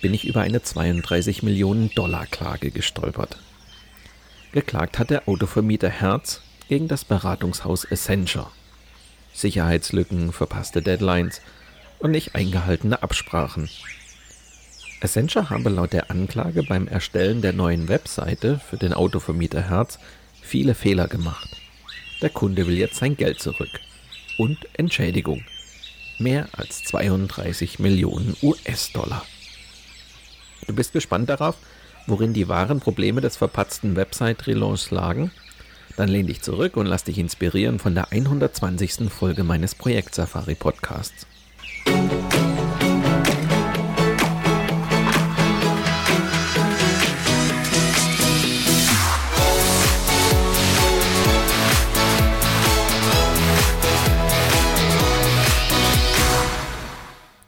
bin ich über eine 32 Millionen Dollar Klage gestolpert. Geklagt hat der Autovermieter Herz gegen das Beratungshaus Essentia. Sicherheitslücken, verpasste Deadlines und nicht eingehaltene Absprachen. Essentia habe laut der Anklage beim Erstellen der neuen Webseite für den Autovermieter Herz viele Fehler gemacht. Der Kunde will jetzt sein Geld zurück und Entschädigung. Mehr als 32 Millionen US-Dollar. Du bist gespannt darauf, worin die wahren Probleme des verpatzten Website-Relaunchs lagen? Dann lehn dich zurück und lass dich inspirieren von der 120. Folge meines Projekt Safari Podcasts.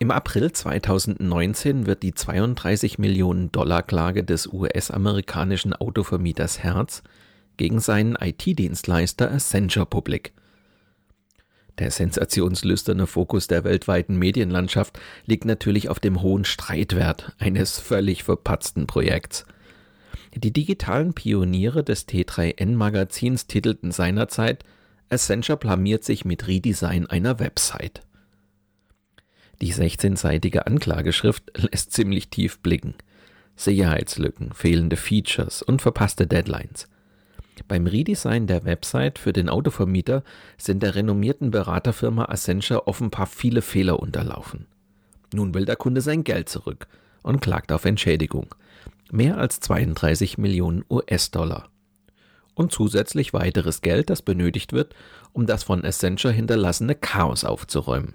Im April 2019 wird die 32 Millionen Dollar Klage des US-amerikanischen Autovermieters Herz gegen seinen IT-Dienstleister Accenture publik. Der sensationslüsterne Fokus der weltweiten Medienlandschaft liegt natürlich auf dem hohen Streitwert eines völlig verpatzten Projekts. Die digitalen Pioniere des T3N-Magazins titelten seinerzeit Accenture blamiert sich mit Redesign einer Website. Die 16-seitige Anklageschrift lässt ziemlich tief blicken. Sicherheitslücken, fehlende Features und verpasste Deadlines. Beim Redesign der Website für den Autovermieter sind der renommierten Beraterfirma Accenture offenbar viele Fehler unterlaufen. Nun will der Kunde sein Geld zurück und klagt auf Entschädigung. Mehr als 32 Millionen US-Dollar. Und zusätzlich weiteres Geld, das benötigt wird, um das von Accenture hinterlassene Chaos aufzuräumen.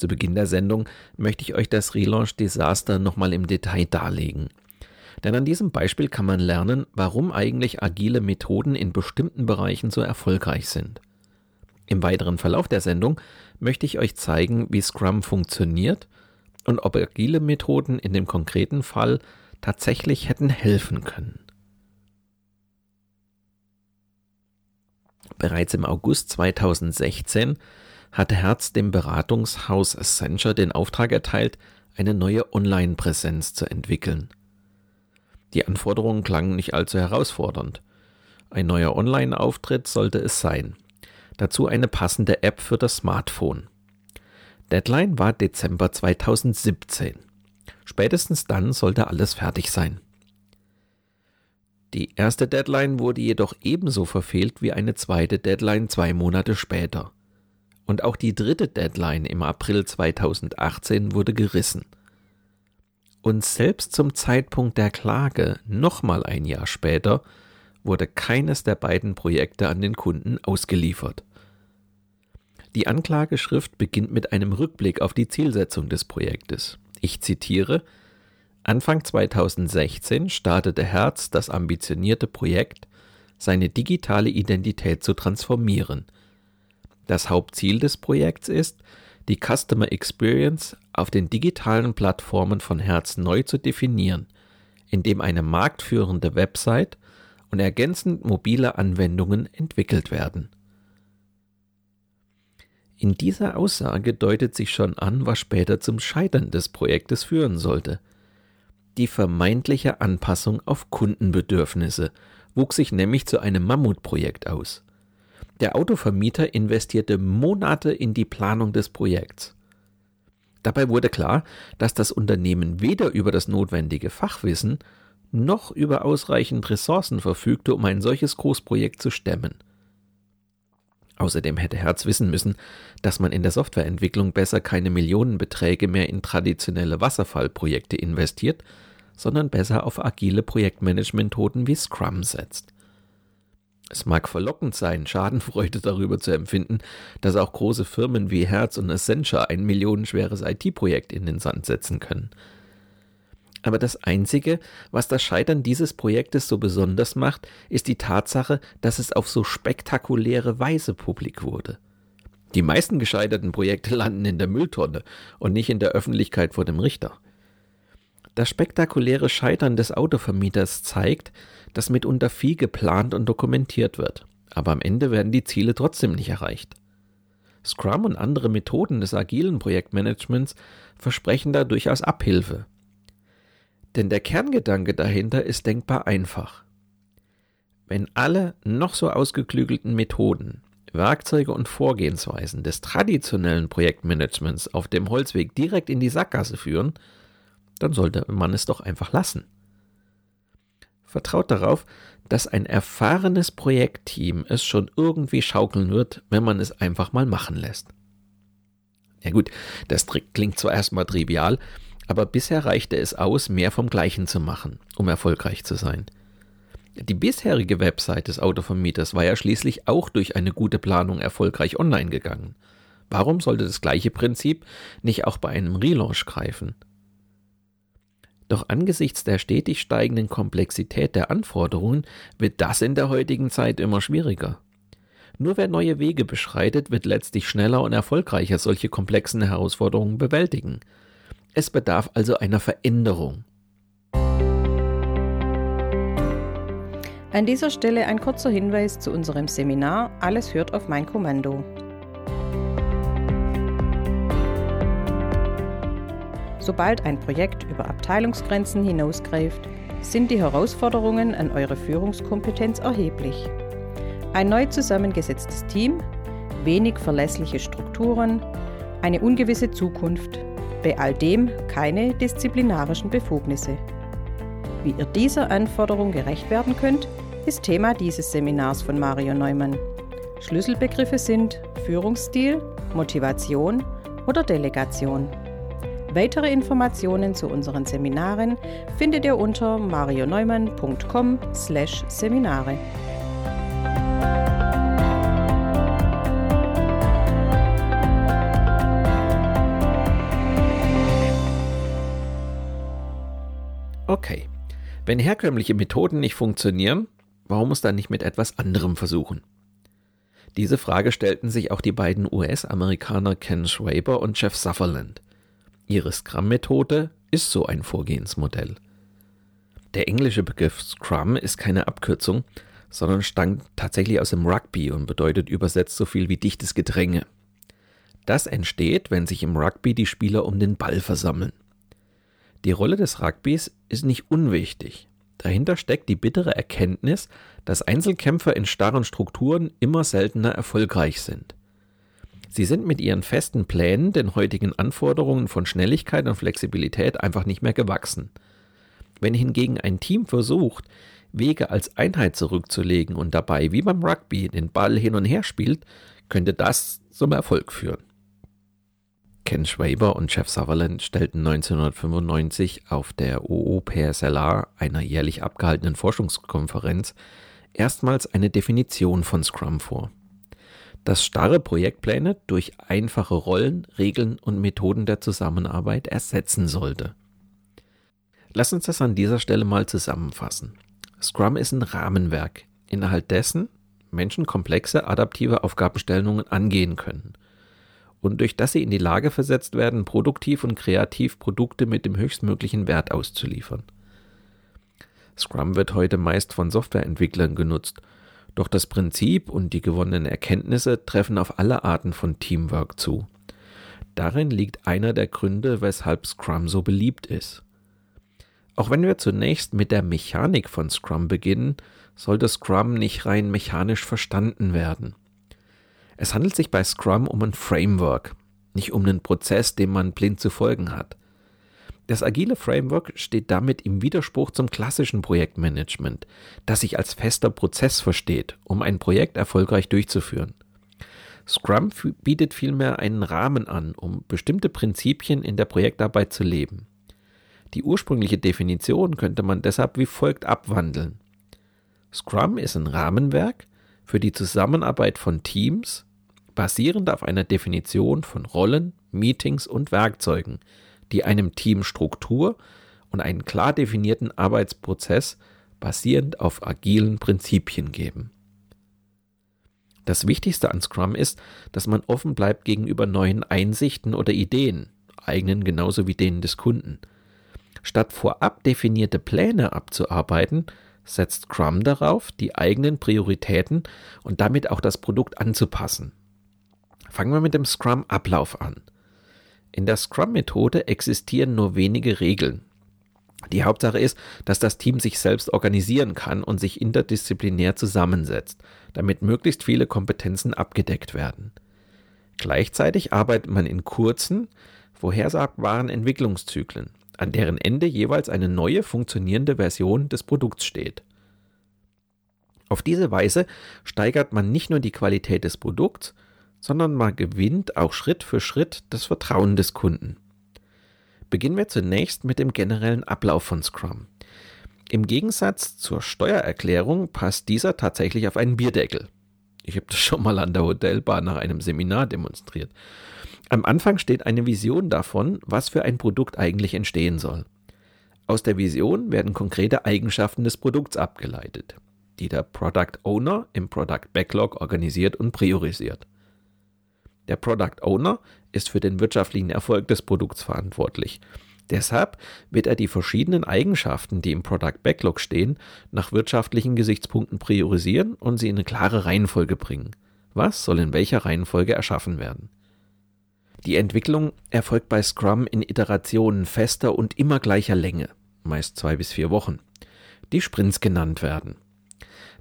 Zu Beginn der Sendung möchte ich euch das Relaunch-Desaster nochmal im Detail darlegen. Denn an diesem Beispiel kann man lernen, warum eigentlich agile Methoden in bestimmten Bereichen so erfolgreich sind. Im weiteren Verlauf der Sendung möchte ich euch zeigen, wie Scrum funktioniert und ob agile Methoden in dem konkreten Fall tatsächlich hätten helfen können. Bereits im August 2016 hatte Herz dem Beratungshaus Accenture den Auftrag erteilt, eine neue Online-Präsenz zu entwickeln. Die Anforderungen klangen nicht allzu herausfordernd. Ein neuer Online-Auftritt sollte es sein. Dazu eine passende App für das Smartphone. Deadline war Dezember 2017. Spätestens dann sollte alles fertig sein. Die erste Deadline wurde jedoch ebenso verfehlt wie eine zweite Deadline zwei Monate später. Und auch die dritte Deadline im April 2018 wurde gerissen. Und selbst zum Zeitpunkt der Klage, nochmal ein Jahr später, wurde keines der beiden Projekte an den Kunden ausgeliefert. Die Anklageschrift beginnt mit einem Rückblick auf die Zielsetzung des Projektes. Ich zitiere Anfang 2016 startete Herz das ambitionierte Projekt, seine digitale Identität zu transformieren – das Hauptziel des Projekts ist, die Customer Experience auf den digitalen Plattformen von Herz neu zu definieren, indem eine marktführende Website und ergänzend mobile Anwendungen entwickelt werden. In dieser Aussage deutet sich schon an, was später zum Scheitern des Projektes führen sollte. Die vermeintliche Anpassung auf Kundenbedürfnisse wuchs sich nämlich zu einem Mammutprojekt aus. Der Autovermieter investierte Monate in die Planung des Projekts. Dabei wurde klar, dass das Unternehmen weder über das notwendige Fachwissen noch über ausreichend Ressourcen verfügte, um ein solches Großprojekt zu stemmen. Außerdem hätte Herz wissen müssen, dass man in der Softwareentwicklung besser keine Millionenbeträge mehr in traditionelle Wasserfallprojekte investiert, sondern besser auf agile Projektmanagementmethoden wie Scrum setzt. Es mag verlockend sein, Schadenfreude darüber zu empfinden, dass auch große Firmen wie Herz und Accenture ein millionenschweres IT-Projekt in den Sand setzen können. Aber das Einzige, was das Scheitern dieses Projektes so besonders macht, ist die Tatsache, dass es auf so spektakuläre Weise publik wurde. Die meisten gescheiterten Projekte landen in der Mülltonne und nicht in der Öffentlichkeit vor dem Richter. Das spektakuläre Scheitern des Autovermieters zeigt, dass mitunter viel geplant und dokumentiert wird, aber am Ende werden die Ziele trotzdem nicht erreicht. Scrum und andere Methoden des agilen Projektmanagements versprechen da durchaus Abhilfe. Denn der Kerngedanke dahinter ist denkbar einfach. Wenn alle noch so ausgeklügelten Methoden, Werkzeuge und Vorgehensweisen des traditionellen Projektmanagements auf dem Holzweg direkt in die Sackgasse führen, dann sollte man es doch einfach lassen. Vertraut darauf, dass ein erfahrenes Projektteam es schon irgendwie schaukeln wird, wenn man es einfach mal machen lässt. Ja gut, das klingt zwar erstmal trivial, aber bisher reichte es aus, mehr vom Gleichen zu machen, um erfolgreich zu sein. Die bisherige Website des Autovermieters war ja schließlich auch durch eine gute Planung erfolgreich online gegangen. Warum sollte das gleiche Prinzip nicht auch bei einem Relaunch greifen? Doch angesichts der stetig steigenden Komplexität der Anforderungen wird das in der heutigen Zeit immer schwieriger. Nur wer neue Wege beschreitet, wird letztlich schneller und erfolgreicher solche komplexen Herausforderungen bewältigen. Es bedarf also einer Veränderung. An dieser Stelle ein kurzer Hinweis zu unserem Seminar Alles hört auf mein Kommando. Sobald ein Projekt über Abteilungsgrenzen hinausgreift, sind die Herausforderungen an eure Führungskompetenz erheblich. Ein neu zusammengesetztes Team, wenig verlässliche Strukturen, eine ungewisse Zukunft, bei all dem keine disziplinarischen Befugnisse. Wie ihr dieser Anforderung gerecht werden könnt, ist Thema dieses Seminars von Mario Neumann. Schlüsselbegriffe sind Führungsstil, Motivation oder Delegation. Weitere Informationen zu unseren Seminaren findet ihr unter marioneumann.com/seminare. Okay, wenn herkömmliche Methoden nicht funktionieren, warum muss dann nicht mit etwas anderem versuchen? Diese Frage stellten sich auch die beiden US-Amerikaner Ken Schwaber und Jeff Sutherland. Ihre Scrum-Methode ist so ein Vorgehensmodell. Der englische Begriff Scrum ist keine Abkürzung, sondern stammt tatsächlich aus dem Rugby und bedeutet übersetzt so viel wie dichtes Gedränge. Das entsteht, wenn sich im Rugby die Spieler um den Ball versammeln. Die Rolle des Rugbys ist nicht unwichtig. Dahinter steckt die bittere Erkenntnis, dass Einzelkämpfer in starren Strukturen immer seltener erfolgreich sind. Sie sind mit ihren festen Plänen den heutigen Anforderungen von Schnelligkeit und Flexibilität einfach nicht mehr gewachsen. Wenn hingegen ein Team versucht, Wege als Einheit zurückzulegen und dabei wie beim Rugby den Ball hin und her spielt, könnte das zum Erfolg führen. Ken Schwaber und Jeff Sutherland stellten 1995 auf der OOPSLA, einer jährlich abgehaltenen Forschungskonferenz, erstmals eine Definition von Scrum vor das starre Projektpläne durch einfache Rollen, Regeln und Methoden der Zusammenarbeit ersetzen sollte. Lass uns das an dieser Stelle mal zusammenfassen. Scrum ist ein Rahmenwerk, innerhalb dessen Menschen komplexe adaptive Aufgabenstellungen angehen können und durch das sie in die Lage versetzt werden, produktiv und kreativ Produkte mit dem höchstmöglichen Wert auszuliefern. Scrum wird heute meist von Softwareentwicklern genutzt doch das Prinzip und die gewonnenen Erkenntnisse treffen auf alle Arten von Teamwork zu. Darin liegt einer der Gründe, weshalb Scrum so beliebt ist. Auch wenn wir zunächst mit der Mechanik von Scrum beginnen, sollte Scrum nicht rein mechanisch verstanden werden. Es handelt sich bei Scrum um ein Framework, nicht um einen Prozess, dem man blind zu folgen hat. Das agile Framework steht damit im Widerspruch zum klassischen Projektmanagement, das sich als fester Prozess versteht, um ein Projekt erfolgreich durchzuführen. Scrum bietet vielmehr einen Rahmen an, um bestimmte Prinzipien in der Projektarbeit zu leben. Die ursprüngliche Definition könnte man deshalb wie folgt abwandeln. Scrum ist ein Rahmenwerk für die Zusammenarbeit von Teams, basierend auf einer Definition von Rollen, Meetings und Werkzeugen, die einem Team Struktur und einen klar definierten Arbeitsprozess basierend auf agilen Prinzipien geben. Das Wichtigste an Scrum ist, dass man offen bleibt gegenüber neuen Einsichten oder Ideen, eigenen genauso wie denen des Kunden. Statt vorab definierte Pläne abzuarbeiten, setzt Scrum darauf, die eigenen Prioritäten und damit auch das Produkt anzupassen. Fangen wir mit dem Scrum-Ablauf an. In der Scrum-Methode existieren nur wenige Regeln. Die Hauptsache ist, dass das Team sich selbst organisieren kann und sich interdisziplinär zusammensetzt, damit möglichst viele Kompetenzen abgedeckt werden. Gleichzeitig arbeitet man in kurzen, vorhersagbaren Entwicklungszyklen, an deren Ende jeweils eine neue funktionierende Version des Produkts steht. Auf diese Weise steigert man nicht nur die Qualität des Produkts, sondern man gewinnt auch Schritt für Schritt das Vertrauen des Kunden. Beginnen wir zunächst mit dem generellen Ablauf von Scrum. Im Gegensatz zur Steuererklärung passt dieser tatsächlich auf einen Bierdeckel. Ich habe das schon mal an der Hotelbar nach einem Seminar demonstriert. Am Anfang steht eine Vision davon, was für ein Produkt eigentlich entstehen soll. Aus der Vision werden konkrete Eigenschaften des Produkts abgeleitet, die der Product Owner im Product Backlog organisiert und priorisiert. Der Product Owner ist für den wirtschaftlichen Erfolg des Produkts verantwortlich. Deshalb wird er die verschiedenen Eigenschaften, die im Product Backlog stehen, nach wirtschaftlichen Gesichtspunkten priorisieren und sie in eine klare Reihenfolge bringen. Was soll in welcher Reihenfolge erschaffen werden? Die Entwicklung erfolgt bei Scrum in Iterationen fester und immer gleicher Länge, meist zwei bis vier Wochen, die Sprints genannt werden.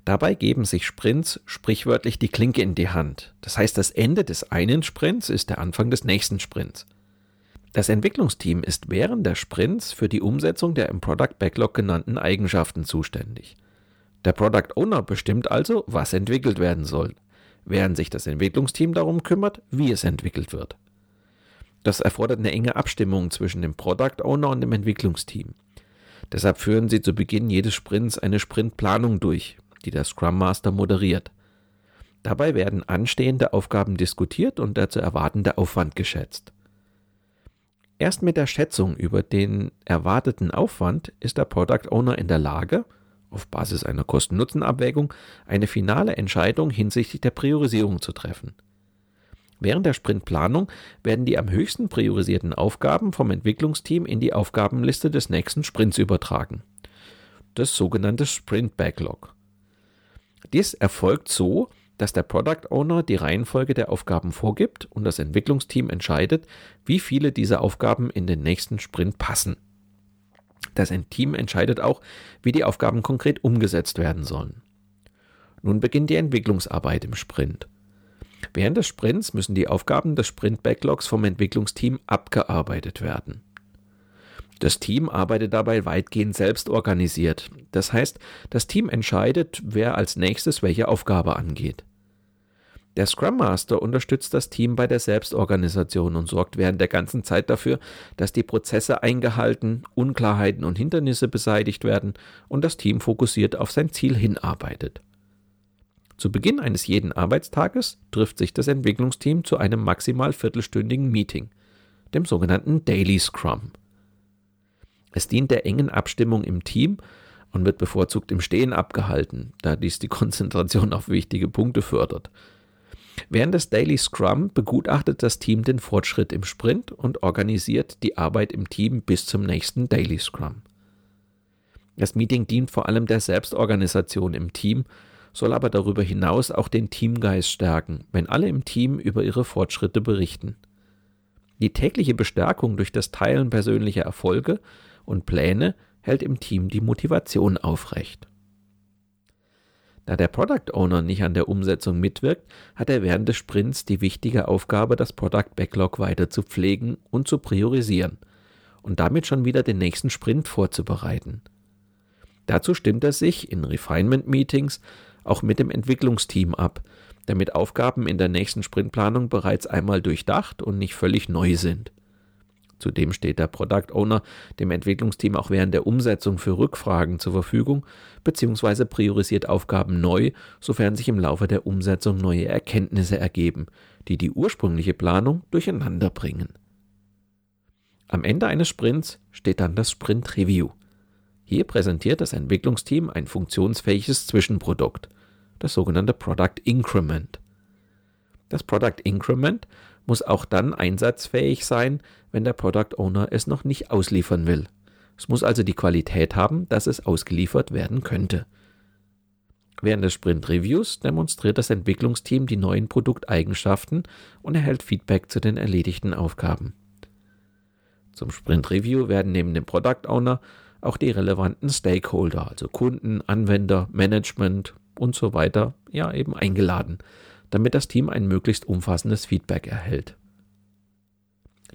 Dabei geben sich Sprints sprichwörtlich die Klinke in die Hand. Das heißt, das Ende des einen Sprints ist der Anfang des nächsten Sprints. Das Entwicklungsteam ist während der Sprints für die Umsetzung der im Product Backlog genannten Eigenschaften zuständig. Der Product Owner bestimmt also, was entwickelt werden soll, während sich das Entwicklungsteam darum kümmert, wie es entwickelt wird. Das erfordert eine enge Abstimmung zwischen dem Product Owner und dem Entwicklungsteam. Deshalb führen sie zu Beginn jedes Sprints eine Sprintplanung durch, die der Scrum Master moderiert. Dabei werden anstehende Aufgaben diskutiert und der zu erwartende Aufwand geschätzt. Erst mit der Schätzung über den erwarteten Aufwand ist der Product Owner in der Lage, auf Basis einer Kosten-Nutzen-Abwägung eine finale Entscheidung hinsichtlich der Priorisierung zu treffen. Während der Sprintplanung werden die am höchsten priorisierten Aufgaben vom Entwicklungsteam in die Aufgabenliste des nächsten Sprints übertragen. Das sogenannte Sprint Backlog. Dies erfolgt so, dass der Product Owner die Reihenfolge der Aufgaben vorgibt und das Entwicklungsteam entscheidet, wie viele dieser Aufgaben in den nächsten Sprint passen. Das Team entscheidet auch, wie die Aufgaben konkret umgesetzt werden sollen. Nun beginnt die Entwicklungsarbeit im Sprint. Während des Sprints müssen die Aufgaben des Sprint-Backlogs vom Entwicklungsteam abgearbeitet werden. Das Team arbeitet dabei weitgehend selbst organisiert. Das heißt, das Team entscheidet, wer als nächstes welche Aufgabe angeht. Der Scrum Master unterstützt das Team bei der Selbstorganisation und sorgt während der ganzen Zeit dafür, dass die Prozesse eingehalten, Unklarheiten und Hindernisse beseitigt werden und das Team fokussiert auf sein Ziel hinarbeitet. Zu Beginn eines jeden Arbeitstages trifft sich das Entwicklungsteam zu einem maximal viertelstündigen Meeting, dem sogenannten Daily Scrum. Es dient der engen Abstimmung im Team und wird bevorzugt im Stehen abgehalten, da dies die Konzentration auf wichtige Punkte fördert. Während des Daily Scrum begutachtet das Team den Fortschritt im Sprint und organisiert die Arbeit im Team bis zum nächsten Daily Scrum. Das Meeting dient vor allem der Selbstorganisation im Team, soll aber darüber hinaus auch den Teamgeist stärken, wenn alle im Team über ihre Fortschritte berichten. Die tägliche Bestärkung durch das Teilen persönlicher Erfolge und Pläne hält im Team die Motivation aufrecht. Da der Product Owner nicht an der Umsetzung mitwirkt, hat er während des Sprints die wichtige Aufgabe, das Product Backlog weiter zu pflegen und zu priorisieren und damit schon wieder den nächsten Sprint vorzubereiten. Dazu stimmt er sich in Refinement Meetings auch mit dem Entwicklungsteam ab, damit Aufgaben in der nächsten Sprintplanung bereits einmal durchdacht und nicht völlig neu sind. Zudem steht der Product Owner dem Entwicklungsteam auch während der Umsetzung für Rückfragen zur Verfügung bzw. priorisiert Aufgaben neu, sofern sich im Laufe der Umsetzung neue Erkenntnisse ergeben, die die ursprüngliche Planung durcheinander bringen. Am Ende eines Sprints steht dann das Sprint Review. Hier präsentiert das Entwicklungsteam ein funktionsfähiges Zwischenprodukt, das sogenannte Product Increment. Das Product Increment muss auch dann einsatzfähig sein, wenn der Product Owner es noch nicht ausliefern will. Es muss also die Qualität haben, dass es ausgeliefert werden könnte. Während des Sprint Reviews demonstriert das Entwicklungsteam die neuen Produkteigenschaften und erhält Feedback zu den erledigten Aufgaben. Zum Sprint Review werden neben dem Product Owner auch die relevanten Stakeholder, also Kunden, Anwender, Management und so weiter, ja eben eingeladen, damit das Team ein möglichst umfassendes Feedback erhält.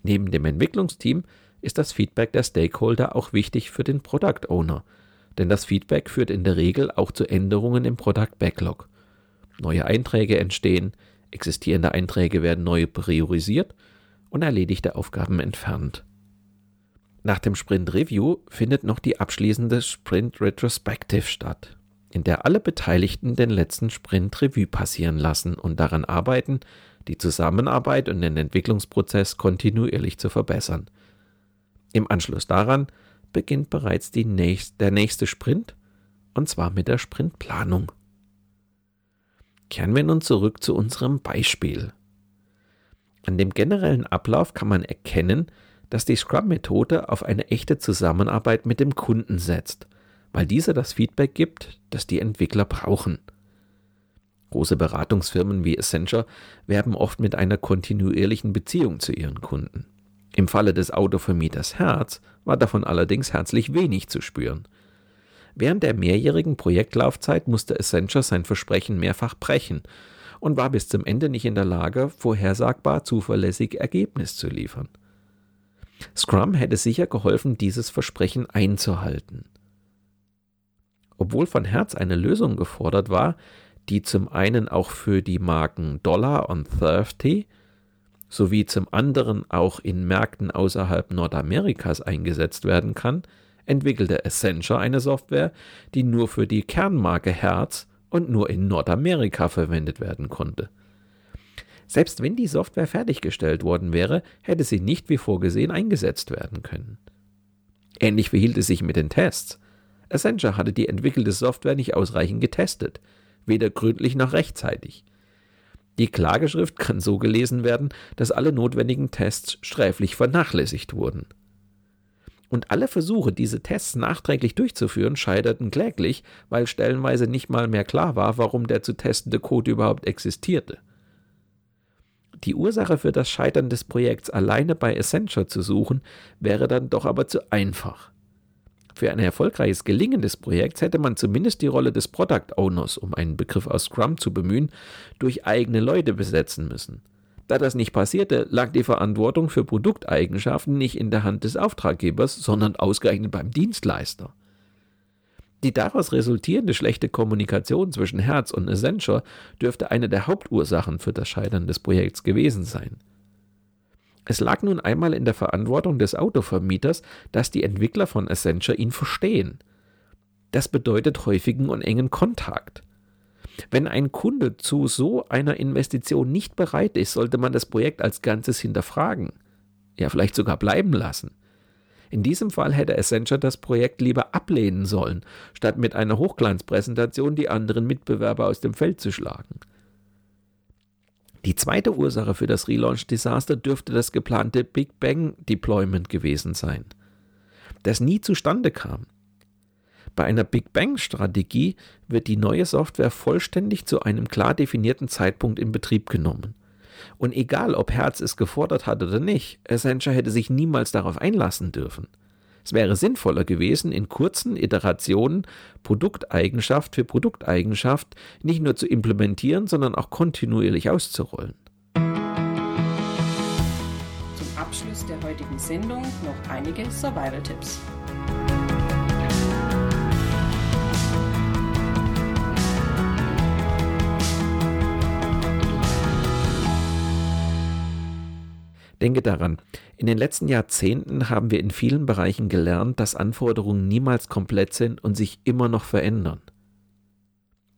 Neben dem Entwicklungsteam ist das Feedback der Stakeholder auch wichtig für den Product Owner, denn das Feedback führt in der Regel auch zu Änderungen im Product Backlog. Neue Einträge entstehen, existierende Einträge werden neu priorisiert und erledigte Aufgaben entfernt. Nach dem Sprint Review findet noch die abschließende Sprint Retrospective statt, in der alle Beteiligten den letzten Sprint Review passieren lassen und daran arbeiten, die Zusammenarbeit und den Entwicklungsprozess kontinuierlich zu verbessern. Im Anschluss daran beginnt bereits nächst, der nächste Sprint, und zwar mit der Sprintplanung. Kehren wir nun zurück zu unserem Beispiel. An dem generellen Ablauf kann man erkennen, dass die Scrum-Methode auf eine echte Zusammenarbeit mit dem Kunden setzt, weil dieser das Feedback gibt, das die Entwickler brauchen. Große Beratungsfirmen wie Accenture werben oft mit einer kontinuierlichen Beziehung zu ihren Kunden. Im Falle des Autovermieters Herz war davon allerdings herzlich wenig zu spüren. Während der mehrjährigen Projektlaufzeit musste Accenture sein Versprechen mehrfach brechen und war bis zum Ende nicht in der Lage, vorhersagbar zuverlässig Ergebnis zu liefern. Scrum hätte sicher geholfen, dieses Versprechen einzuhalten. Obwohl von Herz eine Lösung gefordert war, die zum einen auch für die Marken Dollar und Thrifty sowie zum anderen auch in Märkten außerhalb Nordamerikas eingesetzt werden kann, entwickelte Accenture eine Software, die nur für die Kernmarke Herz und nur in Nordamerika verwendet werden konnte. Selbst wenn die Software fertiggestellt worden wäre, hätte sie nicht wie vorgesehen eingesetzt werden können. Ähnlich verhielt es sich mit den Tests. Accenture hatte die entwickelte Software nicht ausreichend getestet, weder gründlich noch rechtzeitig. Die Klageschrift kann so gelesen werden, dass alle notwendigen Tests sträflich vernachlässigt wurden. Und alle Versuche, diese Tests nachträglich durchzuführen, scheiterten kläglich, weil stellenweise nicht mal mehr klar war, warum der zu testende Code überhaupt existierte. Die Ursache für das Scheitern des Projekts alleine bei Accenture zu suchen, wäre dann doch aber zu einfach. Für ein erfolgreiches Gelingen des Projekts hätte man zumindest die Rolle des Product Owners, um einen Begriff aus Scrum zu bemühen, durch eigene Leute besetzen müssen. Da das nicht passierte, lag die Verantwortung für Produkteigenschaften nicht in der Hand des Auftraggebers, sondern ausgerechnet beim Dienstleister. Die daraus resultierende schlechte Kommunikation zwischen Herz und Accenture dürfte eine der Hauptursachen für das Scheitern des Projekts gewesen sein. Es lag nun einmal in der Verantwortung des Autovermieters, dass die Entwickler von Accenture ihn verstehen. Das bedeutet häufigen und engen Kontakt. Wenn ein Kunde zu so einer Investition nicht bereit ist, sollte man das Projekt als Ganzes hinterfragen. Ja, vielleicht sogar bleiben lassen. In diesem Fall hätte Accenture das Projekt lieber ablehnen sollen, statt mit einer Hochglanzpräsentation die anderen Mitbewerber aus dem Feld zu schlagen. Die zweite Ursache für das Relaunch-Desaster dürfte das geplante Big Bang Deployment gewesen sein, das nie zustande kam. Bei einer Big Bang-Strategie wird die neue Software vollständig zu einem klar definierten Zeitpunkt in Betrieb genommen. Und egal, ob Herz es gefordert hat oder nicht, Accenture hätte sich niemals darauf einlassen dürfen. Es wäre sinnvoller gewesen, in kurzen Iterationen Produkteigenschaft für Produkteigenschaft nicht nur zu implementieren, sondern auch kontinuierlich auszurollen. Zum Abschluss der heutigen Sendung noch einige Survival-Tipps. Denke daran, in den letzten Jahrzehnten haben wir in vielen Bereichen gelernt, dass Anforderungen niemals komplett sind und sich immer noch verändern.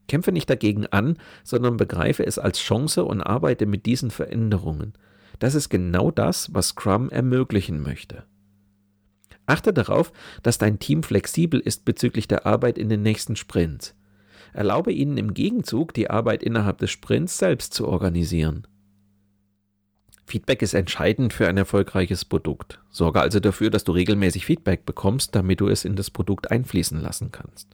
Kämpfe nicht dagegen an, sondern begreife es als Chance und arbeite mit diesen Veränderungen. Das ist genau das, was Scrum ermöglichen möchte. Achte darauf, dass dein Team flexibel ist bezüglich der Arbeit in den nächsten Sprints. Erlaube ihnen im Gegenzug, die Arbeit innerhalb des Sprints selbst zu organisieren. Feedback ist entscheidend für ein erfolgreiches Produkt. Sorge also dafür, dass du regelmäßig Feedback bekommst, damit du es in das Produkt einfließen lassen kannst.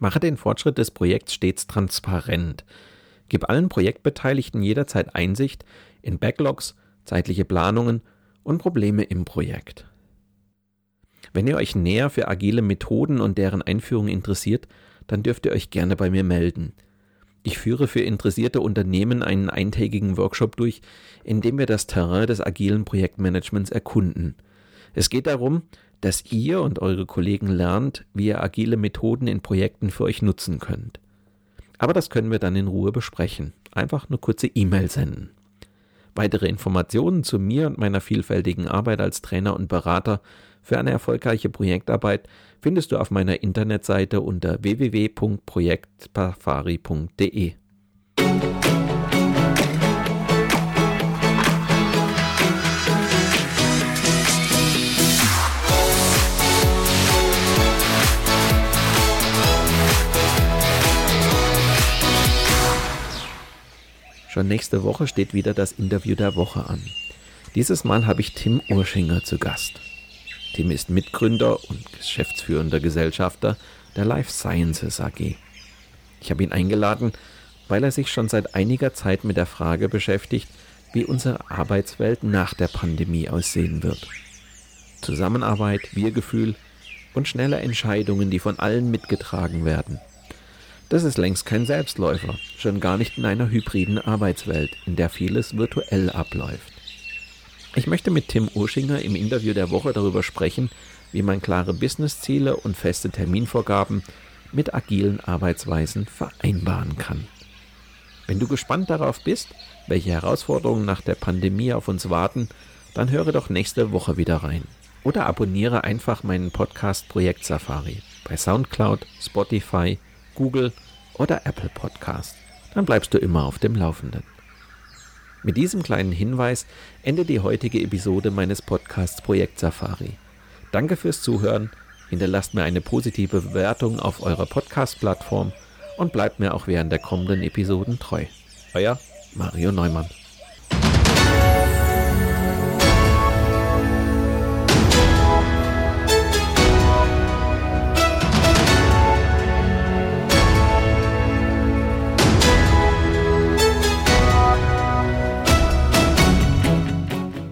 Mache den Fortschritt des Projekts stets transparent. Gib allen Projektbeteiligten jederzeit Einsicht in Backlogs, zeitliche Planungen und Probleme im Projekt. Wenn ihr euch näher für agile Methoden und deren Einführung interessiert, dann dürft ihr euch gerne bei mir melden. Ich führe für interessierte Unternehmen einen eintägigen Workshop durch, in dem wir das Terrain des agilen Projektmanagements erkunden. Es geht darum, dass ihr und eure Kollegen lernt, wie ihr agile Methoden in Projekten für euch nutzen könnt. Aber das können wir dann in Ruhe besprechen. Einfach eine kurze E-Mail senden. Weitere Informationen zu mir und meiner vielfältigen Arbeit als Trainer und Berater für eine erfolgreiche Projektarbeit findest du auf meiner Internetseite unter www.projektpafari.de. Schon nächste Woche steht wieder das Interview der Woche an. Dieses Mal habe ich Tim Urschinger zu Gast. Tim ist Mitgründer und geschäftsführender Gesellschafter der Life Sciences AG. Ich habe ihn eingeladen, weil er sich schon seit einiger Zeit mit der Frage beschäftigt, wie unsere Arbeitswelt nach der Pandemie aussehen wird. Zusammenarbeit, Wir-Gefühl und schnelle Entscheidungen, die von allen mitgetragen werden. Das ist längst kein Selbstläufer, schon gar nicht in einer hybriden Arbeitswelt, in der vieles virtuell abläuft. Ich möchte mit Tim Urschinger im Interview der Woche darüber sprechen, wie man klare Businessziele und feste Terminvorgaben mit agilen Arbeitsweisen vereinbaren kann. Wenn du gespannt darauf bist, welche Herausforderungen nach der Pandemie auf uns warten, dann höre doch nächste Woche wieder rein. Oder abonniere einfach meinen Podcast Projekt Safari bei SoundCloud, Spotify, Google oder Apple Podcast. Dann bleibst du immer auf dem Laufenden. Mit diesem kleinen Hinweis endet die heutige Episode meines Podcasts Projekt Safari. Danke fürs Zuhören, hinterlasst mir eine positive Bewertung auf eurer Podcast-Plattform und bleibt mir auch während der kommenden Episoden treu. Euer Mario Neumann.